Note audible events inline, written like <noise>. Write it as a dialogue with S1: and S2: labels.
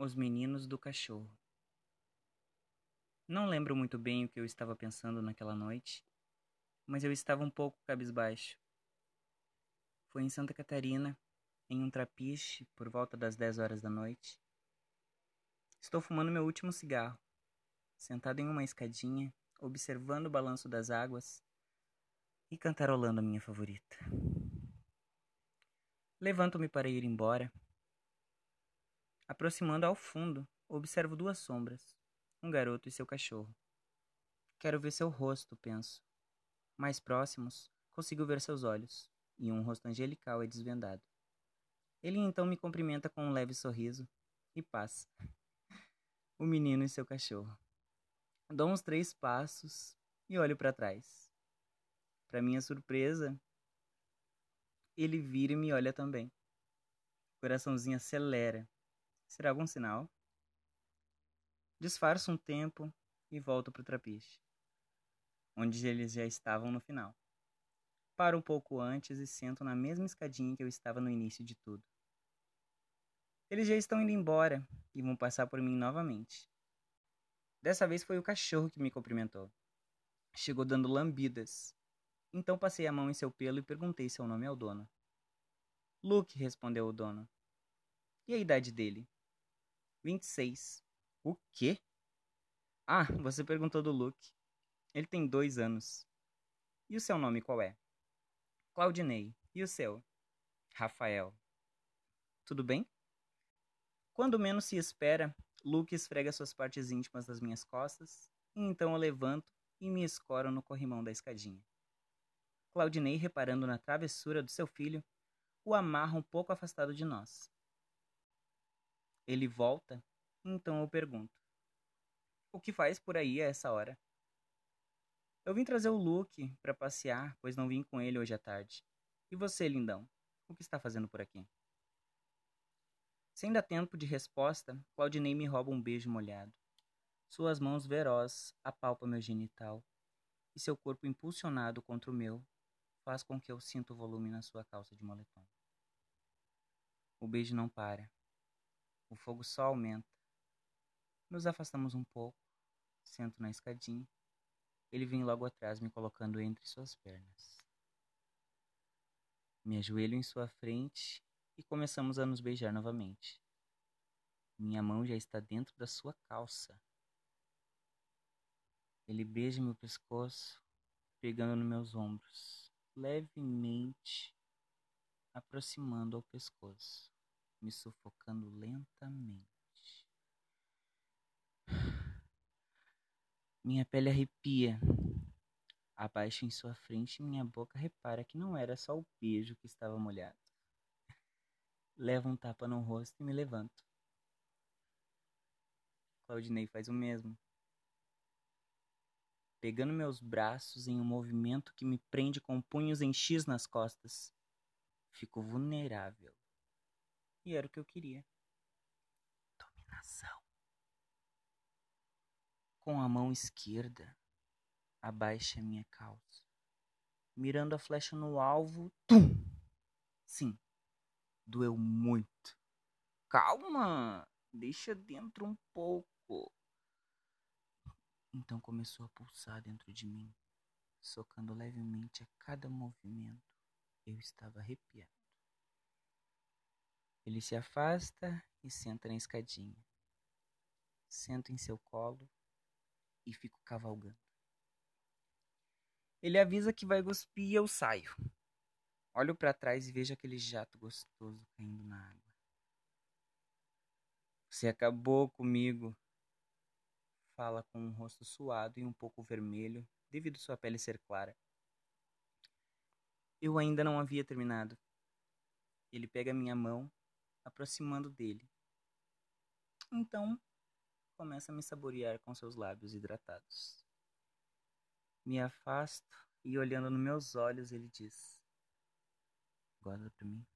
S1: Os meninos do cachorro. Não lembro muito bem o que eu estava pensando naquela noite, mas eu estava um pouco cabisbaixo. Foi em Santa Catarina, em um trapiche, por volta das dez horas da noite. Estou fumando meu último cigarro, sentado em uma escadinha, observando o balanço das águas e cantarolando a minha favorita. Levanto-me para ir embora Aproximando ao fundo, observo duas sombras, um garoto e seu cachorro. Quero ver seu rosto, penso. Mais próximos, consigo ver seus olhos, e um rosto angelical é desvendado. Ele então me cumprimenta com um leve sorriso e passa. <laughs> o menino e seu cachorro. Dou uns três passos e olho para trás. Para minha surpresa, ele vira e me olha também. O coraçãozinho acelera Será algum sinal? Disfarço um tempo e volto para o trapiche, onde eles já estavam no final. Paro um pouco antes e sento na mesma escadinha que eu estava no início de tudo. Eles já estão indo embora e vão passar por mim novamente. Dessa vez foi o cachorro que me cumprimentou. Chegou dando lambidas. Então passei a mão em seu pelo e perguntei seu nome ao dono. Luke, respondeu o dono. E a idade dele? 26. O quê? Ah, você perguntou do Luke. Ele tem dois anos. E o seu nome qual é? Claudinei. E o seu? Rafael. Tudo bem? Quando menos se espera, Luke esfrega suas partes íntimas das minhas costas, e então eu levanto e me escoro no corrimão da escadinha. Claudinei, reparando na travessura do seu filho, o amarra um pouco afastado de nós. Ele volta, então eu pergunto: O que faz por aí a essa hora? Eu vim trazer o Luke para passear, pois não vim com ele hoje à tarde. E você, lindão? O que está fazendo por aqui? Sem dar tempo de resposta, Claudinei me rouba um beijo molhado. Suas mãos veroz apalpam meu genital, e seu corpo impulsionado contra o meu faz com que eu sinta o volume na sua calça de moletom. O beijo não para. Fogo só aumenta. Nos afastamos um pouco. Sento na escadinha. Ele vem logo atrás, me colocando entre suas pernas. Me ajoelho em sua frente e começamos a nos beijar novamente. Minha mão já está dentro da sua calça. Ele beija meu pescoço, pegando nos meus ombros, levemente aproximando ao pescoço me sufocando lentamente. Minha pele arrepia. Abaixo em sua frente, minha boca repara que não era só o beijo que estava molhado. Levo um tapa no rosto e me levanto. Claudinei faz o mesmo. Pegando meus braços em um movimento que me prende com punhos em X nas costas, fico vulnerável. E era o que eu queria. Dominação. Com a mão esquerda, abaixa minha calça. Mirando a flecha no alvo. Tum! Sim, doeu muito. Calma! Deixa dentro um pouco. Então começou a pulsar dentro de mim, socando levemente a cada movimento. Eu estava arrepiado. Ele se afasta e senta na escadinha. Sento em seu colo e fico cavalgando. Ele avisa que vai cuspir e eu saio. Olho para trás e vejo aquele jato gostoso caindo na água. Você acabou comigo. Fala com um rosto suado e um pouco vermelho, devido sua pele ser clara. Eu ainda não havia terminado. Ele pega minha mão aproximando dele. Então, começa a me saborear com seus lábios hidratados. Me afasto e, olhando nos meus olhos, ele diz: Guarda para mim.